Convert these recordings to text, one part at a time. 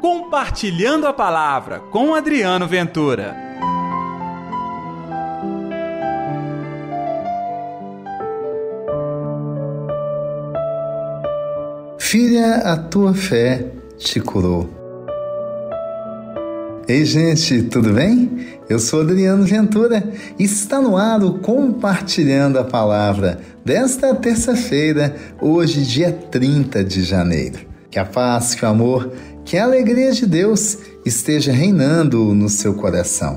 Compartilhando a Palavra com Adriano Ventura. Filha, a tua fé te curou. Ei, gente, tudo bem? Eu sou Adriano Ventura e está no ar o Compartilhando a Palavra desta terça-feira, hoje, dia 30 de janeiro. Que a paz, que o amor que a alegria de Deus esteja reinando no seu coração.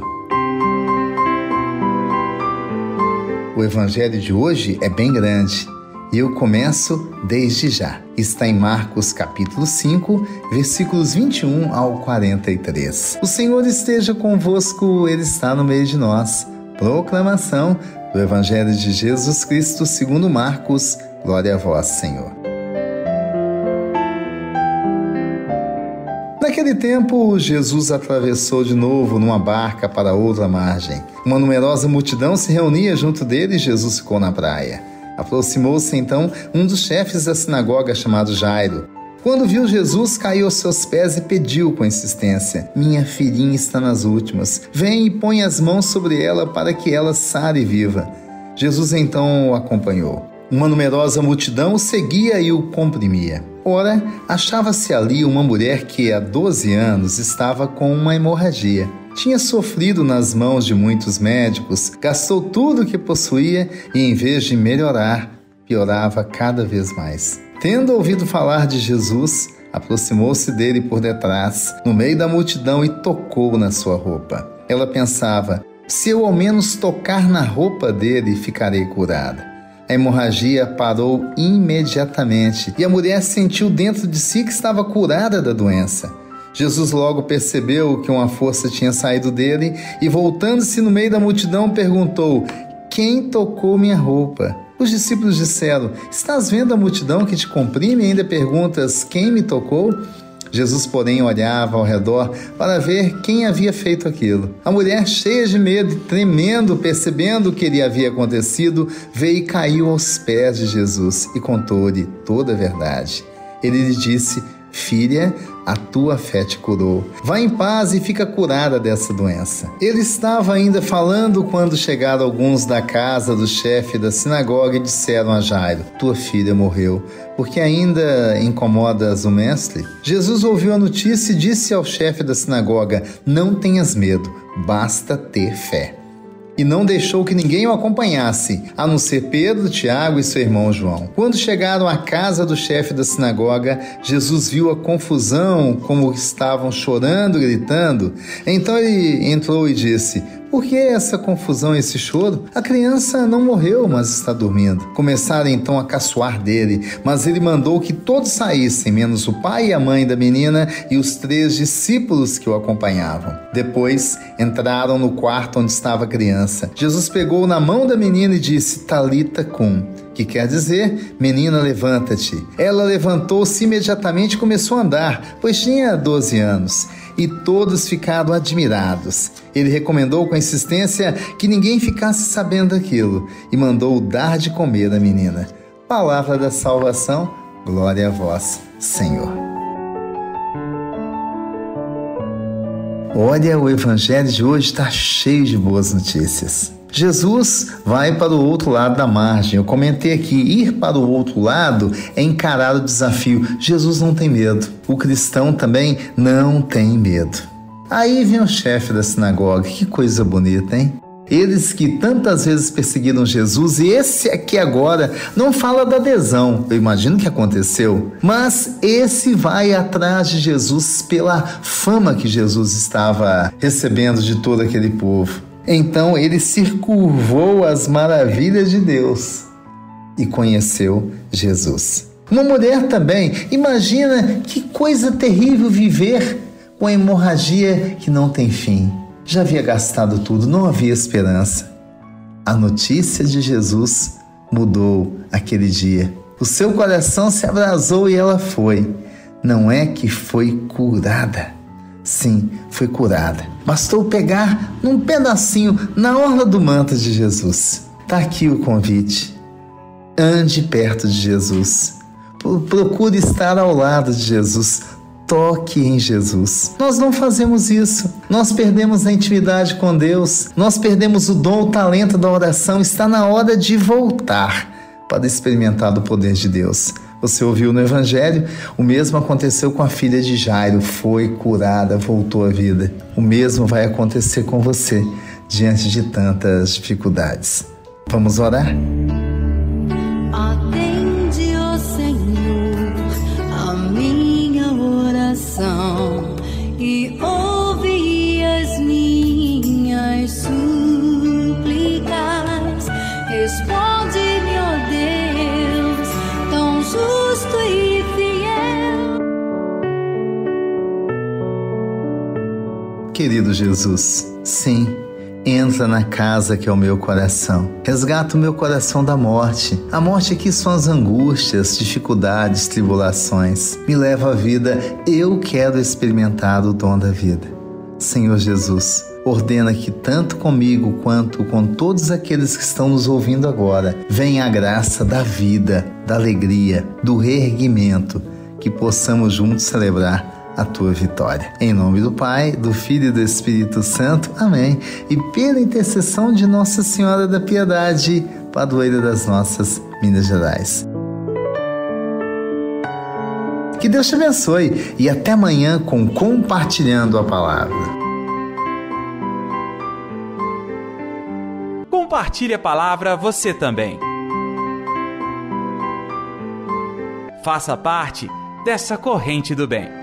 O evangelho de hoje é bem grande e eu começo desde já. Está em Marcos capítulo 5, versículos 21 ao 43. O Senhor esteja convosco, ele está no meio de nós. Proclamação do evangelho de Jesus Cristo, segundo Marcos. Glória a vós, Senhor. Naquele tempo, Jesus atravessou de novo numa barca para outra margem. Uma numerosa multidão se reunia junto dele e Jesus ficou na praia. Aproximou-se então um dos chefes da sinagoga chamado Jairo. Quando viu Jesus, caiu aos seus pés e pediu com insistência: Minha filhinha está nas últimas. Vem e põe as mãos sobre ela para que ela sare viva. Jesus então o acompanhou. Uma numerosa multidão o seguia e o comprimia. Ora, achava-se ali uma mulher que há 12 anos estava com uma hemorragia. Tinha sofrido nas mãos de muitos médicos, gastou tudo o que possuía e, em vez de melhorar, piorava cada vez mais. Tendo ouvido falar de Jesus, aproximou-se dele por detrás, no meio da multidão, e tocou na sua roupa. Ela pensava: se eu ao menos tocar na roupa dele, ficarei curada. A hemorragia parou imediatamente e a mulher sentiu dentro de si que estava curada da doença. Jesus logo percebeu que uma força tinha saído dele e, voltando-se no meio da multidão, perguntou: Quem tocou minha roupa? Os discípulos disseram: Estás vendo a multidão que te comprime e ainda perguntas: Quem me tocou? Jesus, porém, olhava ao redor para ver quem havia feito aquilo. A mulher, cheia de medo e tremendo, percebendo o que lhe havia acontecido, veio e caiu aos pés de Jesus e contou-lhe toda a verdade. Ele lhe disse: Filha, a tua fé te curou. Vá em paz e fica curada dessa doença. Ele estava ainda falando quando chegaram alguns da casa do chefe da sinagoga e disseram a Jairo: Tua filha morreu, porque ainda incomodas o mestre? Jesus ouviu a notícia e disse ao chefe da sinagoga: Não tenhas medo, basta ter fé e não deixou que ninguém o acompanhasse, a não ser Pedro, Tiago e seu irmão João. Quando chegaram à casa do chefe da sinagoga, Jesus viu a confusão, como estavam chorando, gritando. Então ele entrou e disse: por que essa confusão, esse choro? A criança não morreu, mas está dormindo. Começaram então a caçoar dele, mas ele mandou que todos saíssem, menos o pai e a mãe da menina e os três discípulos que o acompanhavam. Depois entraram no quarto onde estava a criança. Jesus pegou na mão da menina e disse: Talita cum que quer dizer, menina, levanta-te. Ela levantou-se imediatamente e começou a andar, pois tinha 12 anos e todos ficaram admirados. Ele recomendou com insistência que ninguém ficasse sabendo daquilo e mandou dar de comer à menina. Palavra da salvação, glória a vós, Senhor. Olha, o evangelho de hoje está cheio de boas notícias. Jesus vai para o outro lado da margem. Eu comentei aqui, ir para o outro lado é encarar o desafio. Jesus não tem medo. O cristão também não tem medo. Aí vem o chefe da sinagoga. Que coisa bonita, hein? Eles que tantas vezes perseguiram Jesus, e esse aqui agora não fala da adesão, eu imagino que aconteceu, mas esse vai atrás de Jesus pela fama que Jesus estava recebendo de todo aquele povo. Então ele se curvou às maravilhas de Deus e conheceu Jesus. Uma mulher também, imagina que coisa terrível viver com hemorragia que não tem fim. Já havia gastado tudo, não havia esperança. A notícia de Jesus mudou aquele dia. O seu coração se abrasou e ela foi. Não é que foi curada Sim, foi curada. Bastou pegar num pedacinho na orla do manto de Jesus. Está aqui o convite. Ande perto de Jesus. Procure estar ao lado de Jesus toque em Jesus. Nós não fazemos isso. Nós perdemos a intimidade com Deus, nós perdemos o dom, o talento da oração. Está na hora de voltar para experimentar do poder de Deus. Você ouviu no Evangelho? O mesmo aconteceu com a filha de Jairo, foi curada, voltou à vida. O mesmo vai acontecer com você diante de tantas dificuldades. Vamos orar? Querido Jesus, sim, entra na casa que é o meu coração. Resgata o meu coração da morte. A morte aqui são as angústias, dificuldades, tribulações. Me leva à vida. Eu quero experimentar o dom da vida. Senhor Jesus, ordena que tanto comigo quanto com todos aqueles que estão nos ouvindo agora, venha a graça da vida, da alegria, do reerguimento, que possamos juntos celebrar a tua vitória. Em nome do Pai, do Filho e do Espírito Santo. Amém. E pela intercessão de Nossa Senhora da Piedade, padroeira das nossas Minas Gerais. Que Deus te abençoe e até amanhã com Compartilhando a Palavra. Compartilhe a palavra você também. Faça parte dessa corrente do bem.